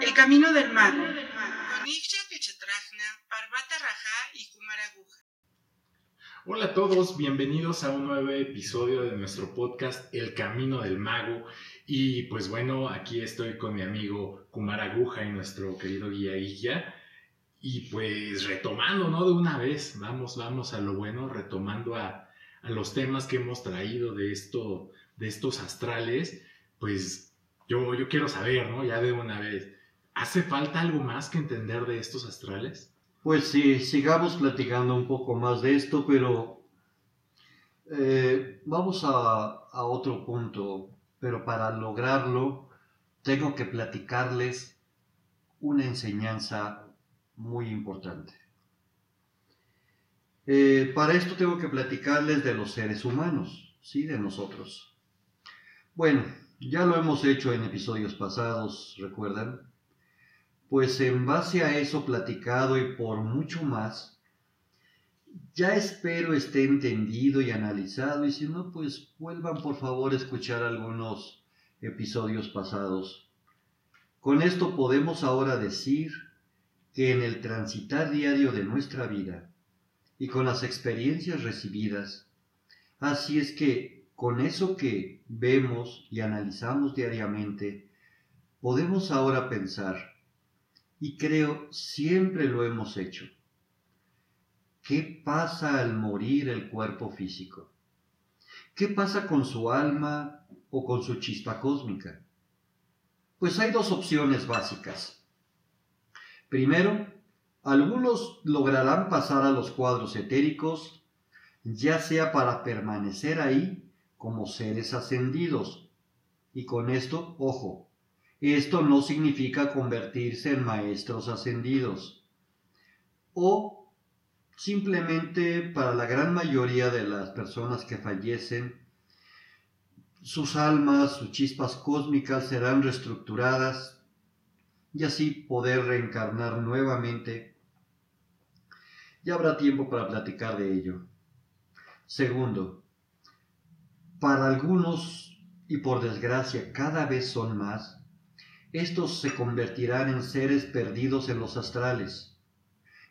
El camino del mago. Hola a todos, bienvenidos a un nuevo episodio de nuestro podcast El Camino del Mago. Y pues bueno, aquí estoy con mi amigo Kumara Aguja y nuestro querido guía Guía. Y pues retomando, ¿no? De una vez, vamos, vamos a lo bueno, retomando a, a los temas que hemos traído de, esto, de estos astrales, pues yo, yo quiero saber, ¿no? Ya de una vez, ¿hace falta algo más que entender de estos astrales? Pues sí, sigamos platicando un poco más de esto, pero eh, vamos a, otro punto, pero para lograrlo tengo que platicarles una enseñanza muy importante. Eh, para esto tengo que platicarles de los seres humanos, ¿sí? De nosotros. Bueno, ya lo hemos hecho en episodios pasados, ¿recuerdan? Pues en base a eso platicado y por mucho más, ya espero esté entendido y analizado y si no, pues vuelvan por favor a escuchar algunos episodios pasados. Con esto podemos ahora decir que en el transitar diario de nuestra vida y con las experiencias recibidas, así es que con eso que vemos y analizamos diariamente, podemos ahora pensar, y creo siempre lo hemos hecho, ¿qué pasa al morir el cuerpo físico? ¿Qué pasa con su alma o con su chispa cósmica? Pues hay dos opciones básicas. Primero, algunos lograrán pasar a los cuadros etéricos, ya sea para permanecer ahí como seres ascendidos. Y con esto, ojo, esto no significa convertirse en maestros ascendidos. O simplemente para la gran mayoría de las personas que fallecen, sus almas, sus chispas cósmicas serán reestructuradas y así poder reencarnar nuevamente. Ya habrá tiempo para platicar de ello. Segundo, para algunos, y por desgracia cada vez son más, estos se convertirán en seres perdidos en los astrales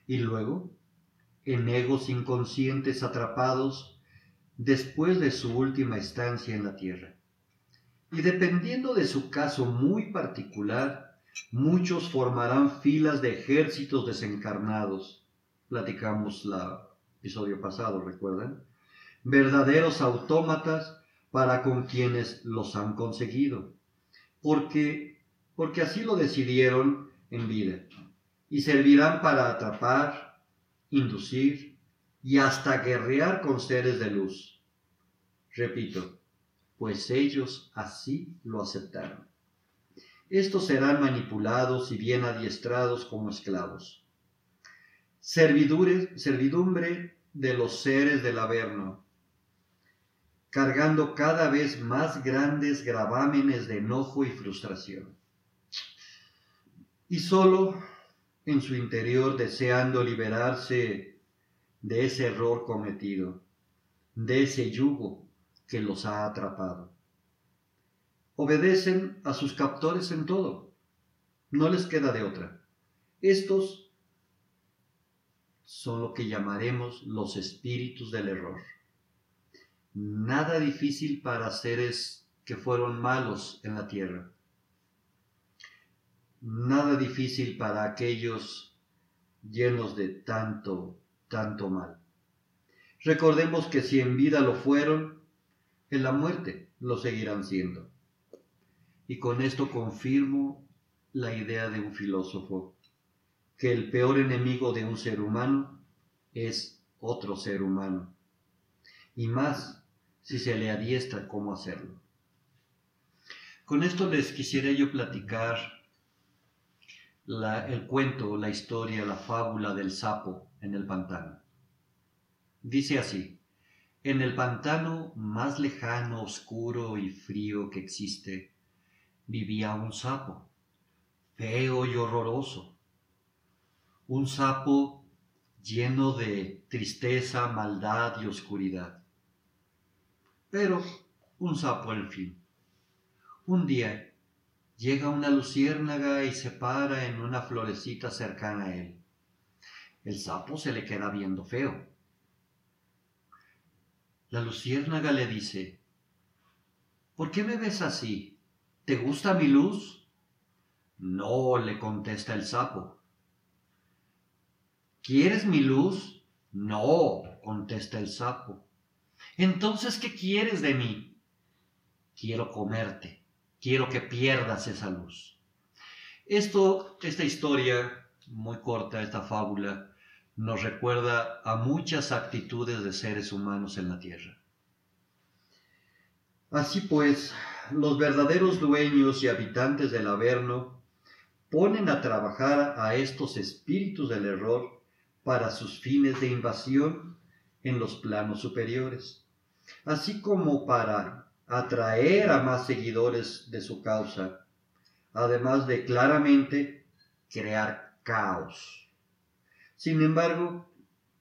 y luego en egos inconscientes atrapados después de su última estancia en la tierra. Y dependiendo de su caso muy particular, muchos formarán filas de ejércitos desencarnados. Platicamos el episodio pasado, ¿recuerdan? Verdaderos autómatas para con quienes los han conseguido, porque, porque así lo decidieron en vida, y servirán para atrapar, inducir y hasta guerrear con seres de luz. Repito, pues ellos así lo aceptaron. Estos serán manipulados y bien adiestrados como esclavos. servidumbre de los seres del Averno, cargando cada vez más grandes gravámenes de enojo y frustración. Y solo en su interior deseando liberarse de ese error cometido, de ese yugo que los ha atrapado. Obedecen a sus captores en todo. No les queda de otra. Estos son lo que llamaremos los espíritus del error nada difícil para seres que fueron malos en la tierra. Nada difícil para aquellos llenos de tanto, tanto mal. Recordemos que si en vida lo fueron, en la muerte lo seguirán siendo. Y con esto confirmo la idea de un filósofo, que el peor enemigo de un ser humano es otro ser humano. Y más si se le adiestra cómo hacerlo. Con esto les quisiera yo platicar el cuento, la historia, la fábula del sapo en el pantano. Dice así, en el pantano más lejano, oscuro y frío que existe, vivía un sapo, feo y horroroso. Un sapo lleno de tristeza, maldad y oscuridad pero un sapo al fin. Un día, llega una luciérnaga y se para en una florecita cercana a él. El sapo se le queda viendo feo. La luciérnaga le dice, ¿Por qué me ves así? ¿Te gusta mi luz? No, le contesta el sapo. ¿Quieres mi luz? No, contesta el sapo. Entonces, ¿qué quieres de mí? Quiero comerte, quiero que pierdas esa luz. Esto, esta historia muy corta, esta fábula, nos recuerda a muchas actitudes de seres humanos en la Tierra. Así pues, los verdaderos dueños y habitantes del Averno ponen a trabajar a estos espíritus del error para sus fines de invasión en los planos superiores, así como para atraer a más seguidores de su causa, además de claramente crear caos. Sin embargo,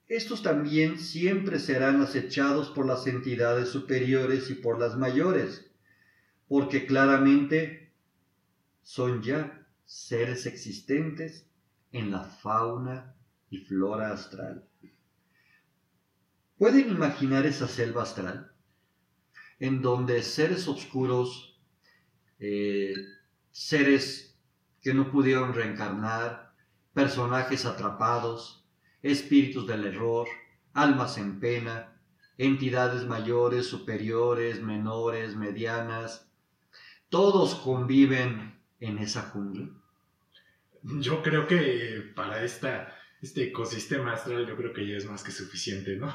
estos también siempre serán acechados por las entidades superiores y por las mayores, porque claramente son ya seres existentes en la fauna y flora astral. ¿Pueden imaginar esa selva astral? En donde seres oscuros, eh, seres que no pudieron reencarnar, personajes atrapados, espíritus del error, almas en pena, entidades mayores, superiores, menores, medianas, todos conviven en esa jungla. Yo creo que para esta, este ecosistema astral yo creo que ya es más que suficiente, ¿no?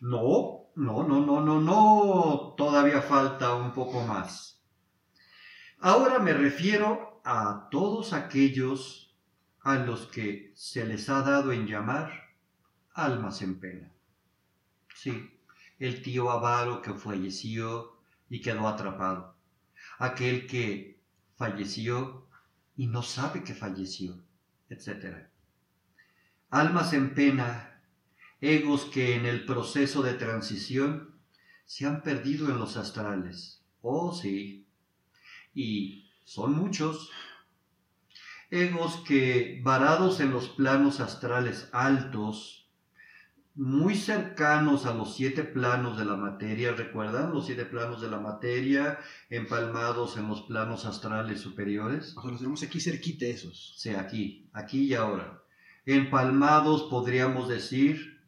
No, no, no, no, no, no, todavía falta un poco más. Ahora me refiero a todos aquellos a los que se les ha dado en llamar almas en pena. Sí, el tío avaro que falleció y quedó atrapado, aquel que falleció y no sabe que falleció, etc. Almas en pena, egos que en el proceso de transición se han perdido en los astrales. Oh, sí. Y son muchos egos que, varados en los planos astrales altos, muy cercanos a los siete planos de la materia, ¿recuerdan los siete planos de la materia empalmados en los planos astrales superiores? O sea, los tenemos aquí cerquita esos. Sí, aquí, aquí y ahora. Empalmados podríamos decir,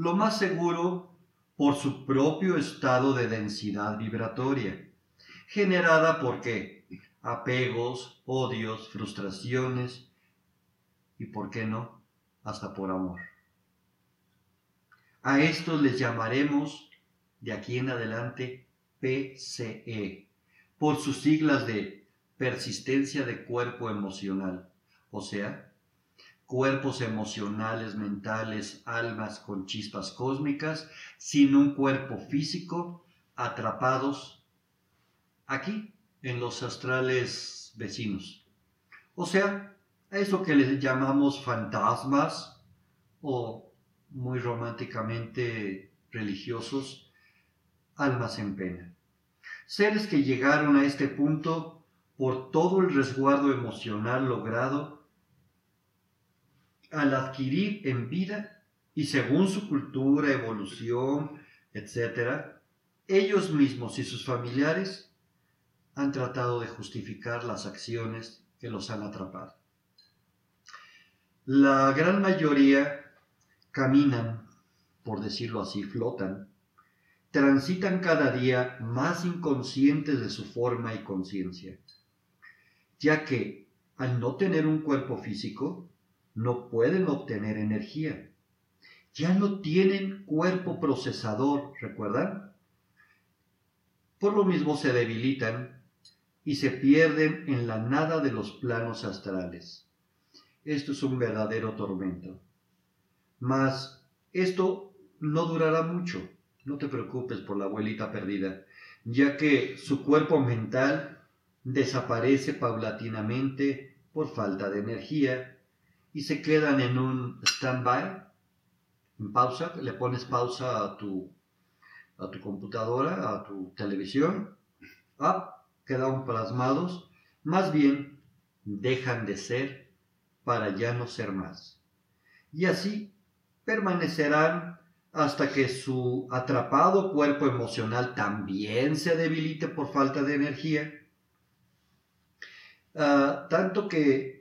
lo más seguro, por su propio estado de densidad vibratoria, generada por qué? apegos, odios, frustraciones y, ¿por qué no?, hasta por amor. A estos les llamaremos de aquí en adelante PCE, por sus siglas de persistencia de cuerpo emocional, o sea, cuerpos emocionales, mentales, almas con chispas cósmicas, sin un cuerpo físico, atrapados aquí en los astrales vecinos. O sea, eso que les llamamos fantasmas o muy románticamente religiosos, almas en pena. Seres que llegaron a este punto por todo el resguardo emocional logrado al adquirir en vida y según su cultura, evolución, etc., ellos mismos y sus familiares han tratado de justificar las acciones que los han atrapado. La gran mayoría caminan, por decirlo así, flotan, transitan cada día más inconscientes de su forma y conciencia, ya que al no tener un cuerpo físico, no pueden obtener energía. Ya no tienen cuerpo procesador, ¿recuerdan? Por lo mismo se debilitan y se pierden en la nada de los planos astrales. Esto es un verdadero tormento. Mas esto no durará mucho, no te preocupes por la abuelita perdida, ya que su cuerpo mental desaparece paulatinamente por falta de energía y se quedan en un stand-by, en pausa, le pones pausa a tu, a tu computadora, a tu televisión, quedan plasmados. Más bien, dejan de ser para ya no ser más. Y así permanecerán hasta que su atrapado cuerpo emocional también se debilite por falta de energía, ah, tanto que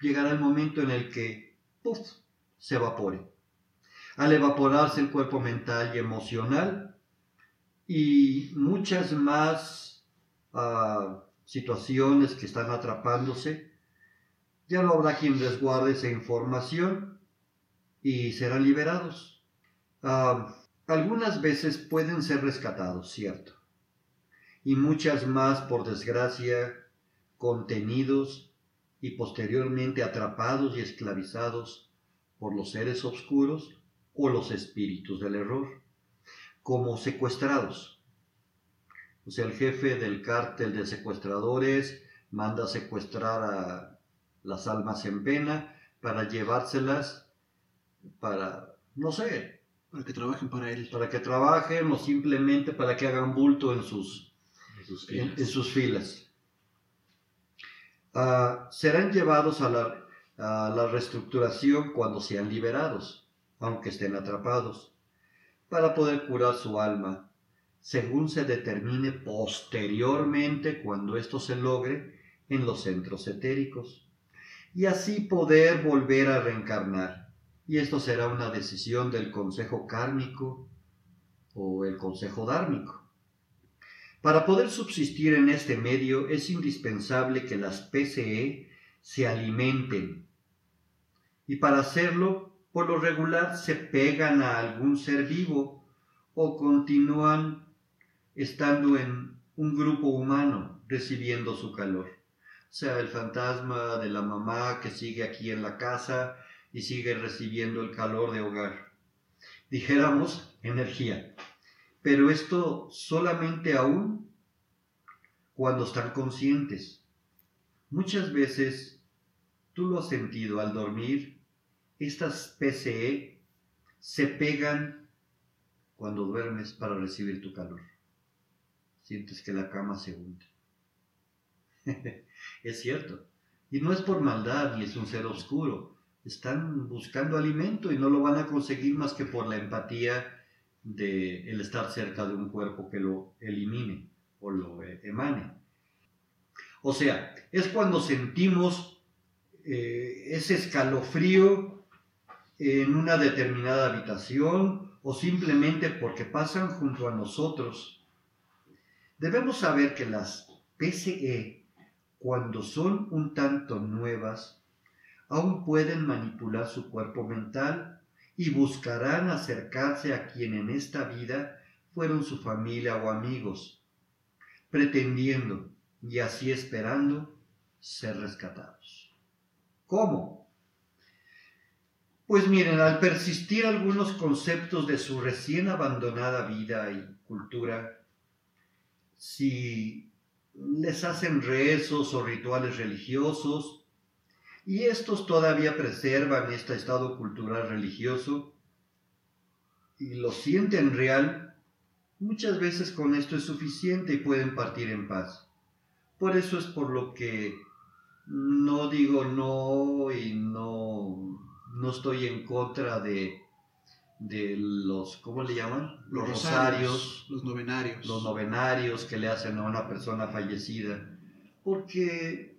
llegará el momento en el que ¡puf! se evapore. Al evaporarse el cuerpo mental y emocional y muchas más ah, situaciones que están atrapándose, ya no habrá quien resguarde esa información y serán liberados. Ah, algunas veces pueden ser rescatados, cierto, y muchas más, por desgracia, contenidos y posteriormente atrapados y esclavizados por los seres oscuros o los espíritus del error, como secuestrados. O sea, el jefe del cártel de secuestradores manda secuestrar a las almas en pena para llevárselas para, no sé, para que trabajen para él. Para que trabajen o simplemente para que hagan bulto en sus, en sus filas. Ah, serán llevados a la, a la reestructuración cuando sean liberados, aunque estén atrapados, para poder curar su alma, según se determine posteriormente cuando esto se logre en los centros etéricos, y así poder volver a reencarnar y esto será una decisión del Consejo Kármico o el Consejo Dármico. Para poder subsistir en este medio es indispensable que las PCE se alimenten y para hacerlo, por lo regular, se pegan a algún ser vivo o continúan estando en un grupo humano recibiendo su calor. Sea, el fantasma de la mamá que sigue aquí en la casa y sigue recibiendo el calor de hogar. Dijéramos energía. Pero esto solamente aún cuando están conscientes. Muchas veces, tú lo has sentido al dormir, estas PCE se pegan cuando duermes para recibir tu calor. Sientes que la cama se hunde. es cierto. Y no es por maldad ni es un ser oscuro están buscando alimento y no lo van a conseguir más que por la empatía de el estar cerca de un cuerpo que lo elimine o lo emane. O sea, es cuando sentimos eh, ese escalofrío en una determinada habitación o simplemente porque pasan junto a nosotros. Debemos saber que las PCE, cuando son un tanto nuevas, aún pueden manipular su cuerpo mental y buscarán acercarse a quien en esta vida fueron su familia o amigos, pretendiendo y así esperando ser rescatados. ¿Cómo? Pues miren, al persistir algunos conceptos de su recién abandonada vida y cultura, si les hacen rezos o rituales religiosos, y estos todavía preservan este estado cultural religioso y lo sienten real, muchas veces con esto es suficiente y pueden partir en paz. Por eso es por lo que no digo no y no, no estoy en contra de, de los, ¿cómo le llaman? Los, rosarios, los novenarios. Los novenarios que le hacen a una persona fallecida. Porque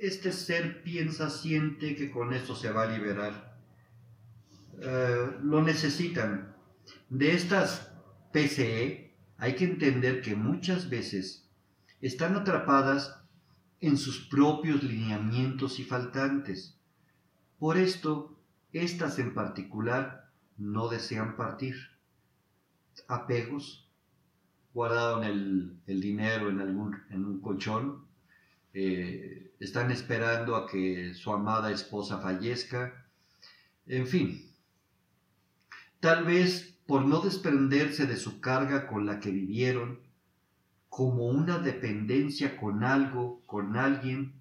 este ser piensa, siente que con esto se va a liberar. Eh, lo necesitan. De estas PCE hay que entender que muchas veces están atrapadas en sus propios lineamientos y faltantes. Por esto, estas en particular no desean partir. Apegos, guardaron el, el dinero en, algún, en un colchón, eh, están esperando a que su amada esposa fallezca, en fin. Tal vez por no desprenderse de su carga con la que vivieron, como una dependencia con algo, con alguien,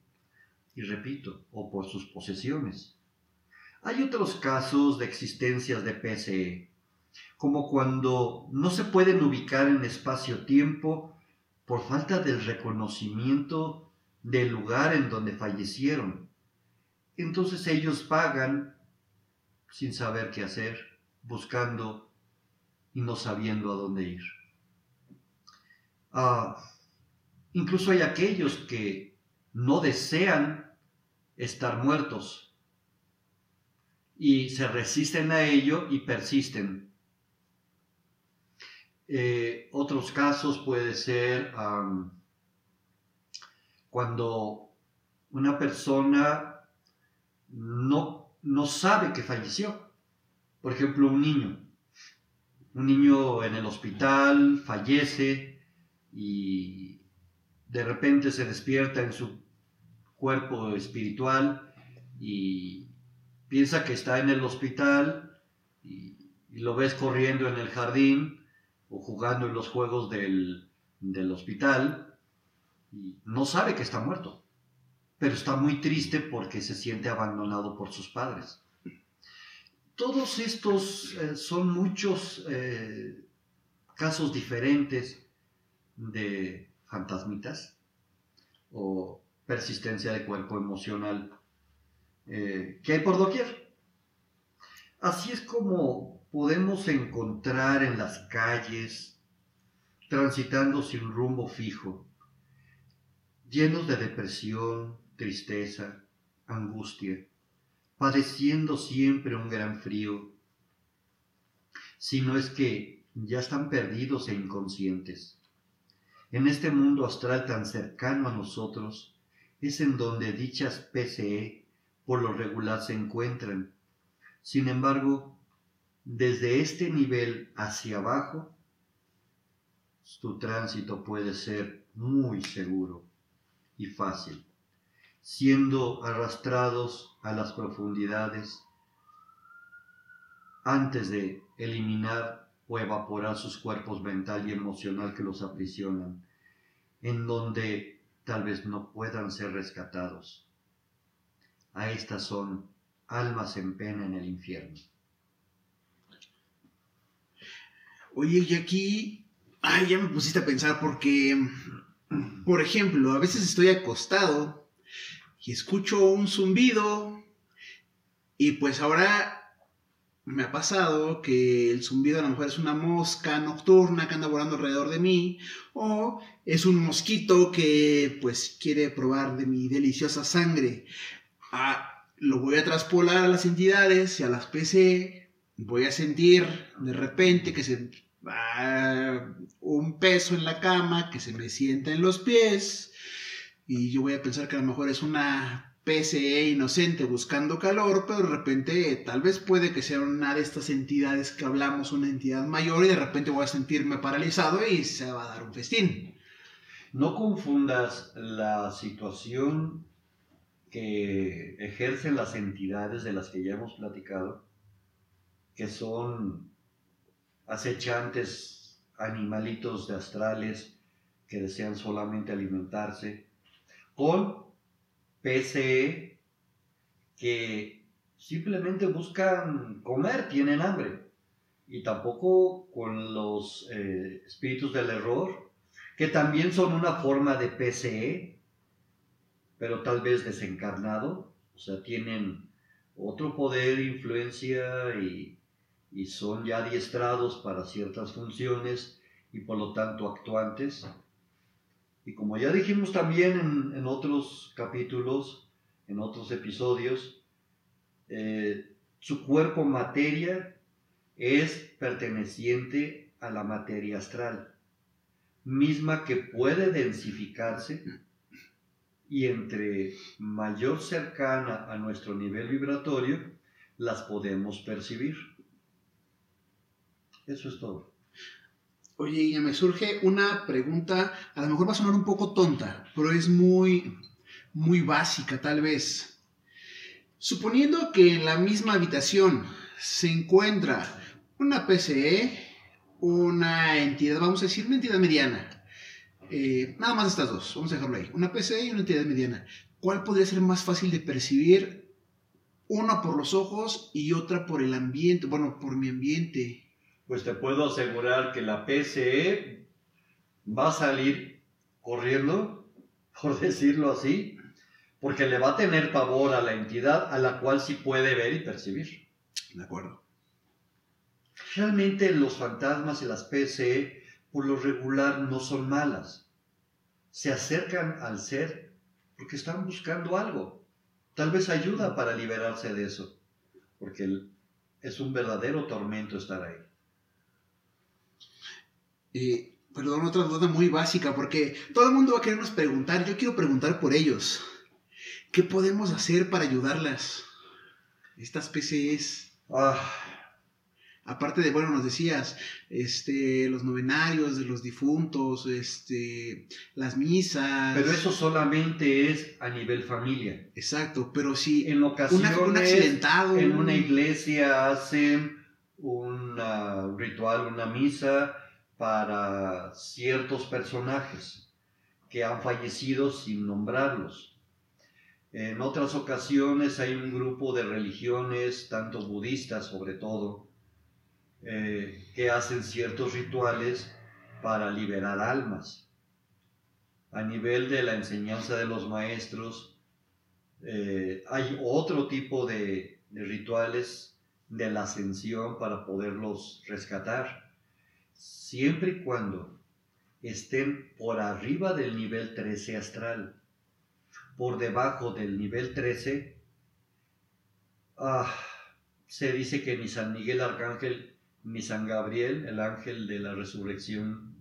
y repito, o por sus posesiones. Hay otros casos de existencias de PCE, como cuando no se pueden ubicar en espacio-tiempo por falta del reconocimiento del lugar en donde fallecieron. Entonces ellos pagan sin saber qué hacer, buscando y no sabiendo a dónde ir. Ah, incluso hay aquellos que no desean estar muertos y se resisten a ello y persisten. Eh, otros casos puede ser cuando una persona no, no sabe que falleció. Por ejemplo, un niño. Un niño en el hospital fallece y de repente se despierta en su cuerpo espiritual y piensa que está en el hospital y, lo ves corriendo en el jardín o jugando en los juegos del, del hospital no sabe que está muerto, pero está muy triste porque se siente abandonado por sus padres. Todos estos eh, son muchos eh, casos diferentes de fantasmitas o persistencia de cuerpo emocional eh, que hay por doquier. Así es como podemos encontrar en las calles, transitando sin rumbo fijo, llenos de depresión, tristeza, angustia, padeciendo siempre un gran frío, si no es que ya están perdidos e inconscientes. En este mundo astral tan cercano a nosotros, es en donde dichas PCE por lo regular se encuentran. Sin embargo, desde este nivel hacia abajo, tu tránsito puede ser muy seguro y fácil, siendo arrastrados a las profundidades antes de eliminar o evaporar sus cuerpos mental y emocional que los aprisionan, en donde tal vez no puedan ser rescatados. A estas son almas en pena en el infierno. Oye, y aquí, ay, ya me pusiste a pensar porque, por ejemplo, a veces estoy acostado y escucho un zumbido y pues ahora me ha pasado que el zumbido a lo mejor es una mosca nocturna que anda volando alrededor de mí o es un mosquito que pues quiere probar de mi deliciosa sangre. Ah, lo voy a traspolar a las entidades y a las PC. Voy a sentir de repente que se un peso en la cama que se me sienta en los pies y yo voy a pensar que a lo mejor es una PCE inocente buscando calor, pero de repente tal vez puede que sea una de estas entidades que hablamos, una entidad mayor, y de repente voy a sentirme paralizado y se va a dar un festín. No confundas la situación que ejercen las entidades de las que ya hemos platicado, que son acechantes animalitos de astrales que desean solamente alimentarse, con PCE que simplemente buscan comer, tienen hambre. Y tampoco con los eh, espíritus del error, que también son una forma de PCE, pero tal vez desencarnado, o sea, tienen otro poder, influencia y, y son ya adiestrados para ciertas funciones y por lo tanto actuantes. Y como ya dijimos también en, otros capítulos, en otros episodios, eh, su cuerpo materia es perteneciente a la materia astral, misma que puede densificarse y entre mayor cercana a nuestro nivel vibratorio, las podemos percibir. Eso es todo. Oye, ya me surge una pregunta, a lo mejor va a sonar un poco tonta, pero es muy, muy básica tal vez. Suponiendo que en la misma habitación se encuentra una PCE, una entidad, vamos a decir, una entidad mediana. Eh, nada más estas dos, vamos a dejarlo ahí. Una PCE y una entidad mediana. ¿Cuál podría ser más fácil de percibir? Una por los ojos y otra por el ambiente, bueno, por mi ambiente. Pues te puedo asegurar que la PCE va a salir corriendo por decirlo así, porque le va a tener pavor a la entidad a la cual sí puede ver y percibir. De acuerdo. Realmente los fantasmas y las PCE por lo regular no son malas. Se acercan al ser porque están buscando algo. Tal vez ayuda para liberarse de eso, porque es un verdadero tormento estar ahí. Eh, perdón, otra duda muy básica, porque todo el mundo va a querernos preguntar. Yo quiero preguntar por ellos. ¿Qué podemos hacer para ayudarlas? Estas PCs. Ah, aparte de, bueno, nos decías, este, los novenarios de los difuntos, este, las misas. pero eso solamente es a nivel familia. Exacto, pero si En ocasiones, un accidentado. en una iglesia hacen un ritual, una misa para ciertos personajes que han fallecido sin nombrarlos. En otras ocasiones hay un grupo de religiones, tanto budistas sobre todo, eh, que hacen ciertos rituales para liberar almas. A nivel de la enseñanza de los maestros, eh, hay otro tipo de, de rituales de la ascensión para poderlos rescatar, siempre y cuando estén por arriba del nivel 13 astral. Por debajo del nivel 13, ah, se dice que ni San Miguel Arcángel ni San Gabriel, el ángel de la resurrección,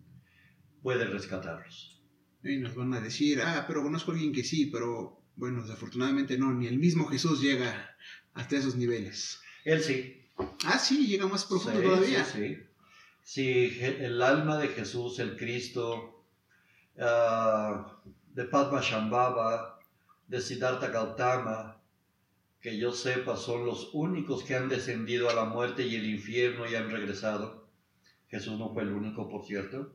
puede rescatarlos. Y nos van a decir, ah, pero conozco a alguien que sí, pero bueno, desafortunadamente no, ni el mismo Jesús llega hasta esos niveles. Él sí. Ah, sí, llega más profundo Sí, todavía. Sí, sí. Si el alma de Jesús, el Cristo, ah, de Padma Shambhava, de Siddhartha Gautama, que yo sepa son los únicos que han descendido a la muerte y el infierno y han regresado. Jesús no fue el único, por cierto.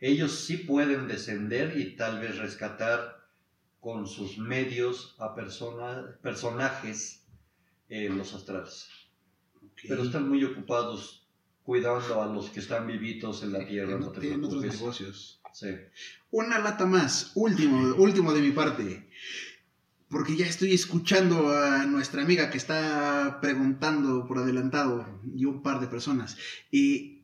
Ellos sí pueden descender y tal vez rescatar con sus medios a persona- personajes en los astrales pero están muy ocupados cuidando a los que están vivitos en la tierra. No te tienen otros negocios. Sí. Una lata más, último, último de mi parte. Porque ya estoy escuchando a nuestra amiga que está preguntando por adelantado y un par de personas. Y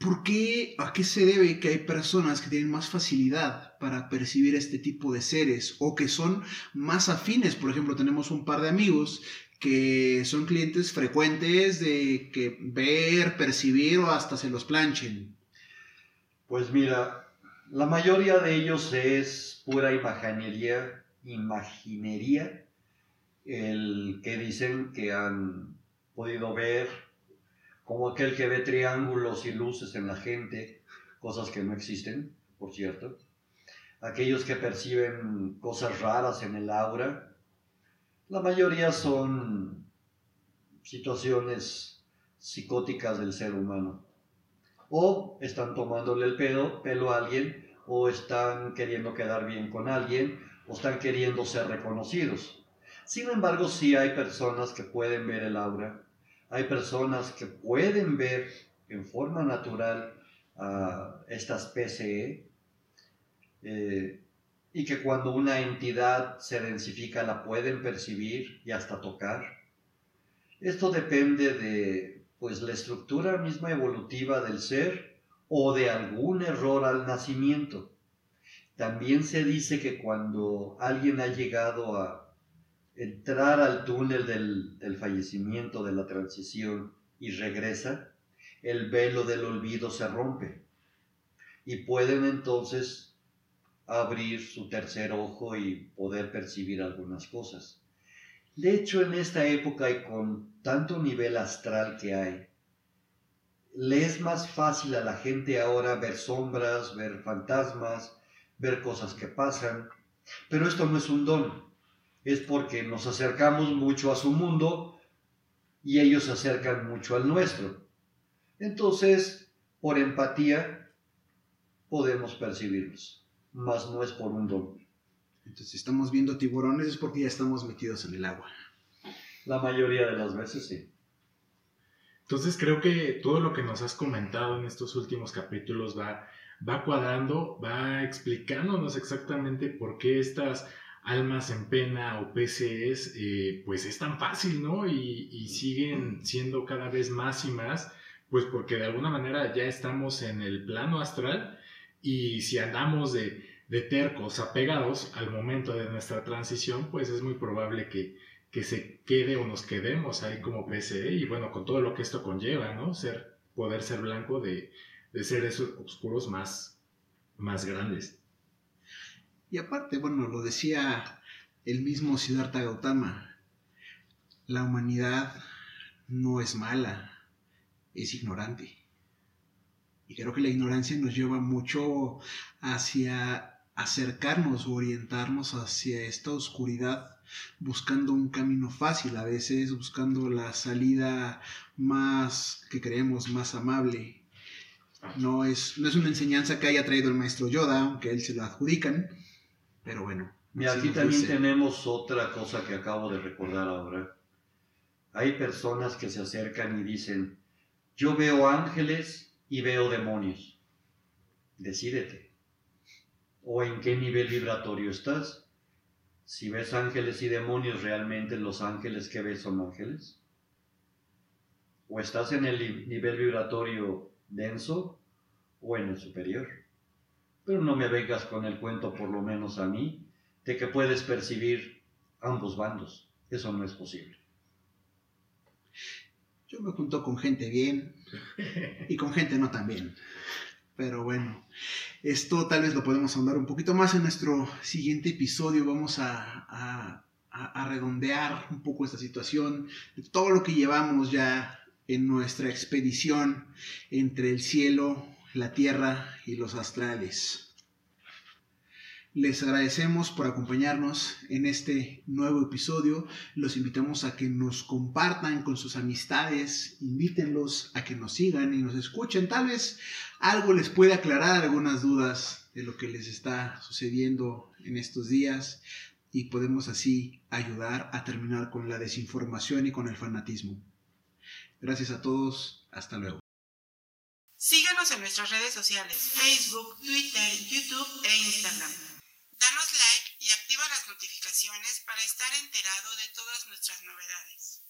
¿Por qué, a qué se debe que hay personas que tienen más facilidad para percibir este tipo de seres o que son más afines? Por ejemplo, tenemos un par de amigos que son clientes frecuentes de que ver, percibir o hasta se los planchen. Pues mira, la mayoría de ellos es pura imaginería, imaginería, el que dicen que han podido ver, como aquel que ve triángulos y luces en la gente, cosas que no existen, por cierto. Aquellos que perciben cosas raras en el aura, la mayoría son situaciones psicóticas del ser humano o están tomándole el pelo, a alguien, o están queriendo quedar bien con alguien, o están queriendo ser reconocidos. Sin embargo, sí hay personas que pueden ver el aura, hay personas que pueden ver en forma natural a estas PCE, eh, y que cuando una entidad se densifica la pueden percibir y hasta tocar. Esto depende de pues la estructura misma evolutiva del ser o de algún error al nacimiento. También se dice que cuando alguien ha llegado a entrar al túnel del, del fallecimiento, de la transición y regresa, el velo del olvido se rompe y pueden entonces abrir su tercer ojo y poder percibir algunas cosas. De hecho, en esta época y con tanto nivel astral que hay, le es más fácil a la gente ahora ver sombras, ver fantasmas, ver cosas que pasan. Pero esto no es un don, es porque nos acercamos mucho a su mundo y ellos se acercan mucho al nuestro. Entonces, por empatía, podemos percibirlos, mas no es por un don. Entonces, si estamos viendo tiburones es porque ya estamos metidos en el agua. La mayoría de las veces sí. Entonces creo que todo lo que nos has comentado en estos últimos capítulos va va cuadrando, va explicándonos exactamente por qué estas almas en pena o PCs, eh, pues es tan fácil, ¿no? Y, y, siguen siendo cada vez más y más, pues porque de alguna manera ya estamos en el plano astral y si andamos de, tercos, apegados al momento de nuestra transición, pues es muy probable que, que se quede o nos quedemos ahí como PCE y bueno, con todo lo que esto conlleva, ¿no? Ser, poder ser blanco de, de seres oscuros más, más grandes. Y aparte, bueno, lo decía el mismo Siddhartha Gautama, la humanidad no es mala, es ignorante. Y creo que la ignorancia nos lleva mucho hacia acercarnos o orientarnos hacia esta oscuridad buscando un camino fácil, a veces buscando la salida más que creemos más amable. No es, no es una enseñanza que haya traído el maestro Yoda, aunque él se lo adjudican, pero bueno. Y aquí también dice. tenemos otra cosa que acabo de recordar ahora. Hay personas que se acercan y dicen, yo veo ángeles y veo demonios. Decídete. ¿O en qué nivel vibratorio estás? Si ves ángeles y demonios, ¿realmente los ángeles que ves son ángeles? ¿O estás en el nivel vibratorio denso o en el superior? Pero no me vengas con el cuento, por lo menos a mí, de que puedes percibir ambos bandos. Eso no es posible. Yo me junto con gente bien y con gente no tan bien. Pero bueno, esto tal vez lo podemos ahondar un poquito más en nuestro siguiente episodio. Vamos a, a, a, redondear un poco esta situación, todo lo que llevamos ya en nuestra expedición entre el cielo, la tierra y los astrales. Les agradecemos por acompañarnos en este nuevo episodio. Los invitamos a que nos compartan con sus amistades, invítenlos a que nos sigan y nos escuchen. Tal vez algo les puede aclarar algunas dudas de lo que les está sucediendo en estos días y podemos así ayudar a terminar con la desinformación y con el fanatismo. Gracias a todos. Hasta luego. Síganos en nuestras redes sociales, Facebook, Twitter, YouTube e Instagram. Danos like y activa las notificaciones para estar enterado de todas nuestras novedades.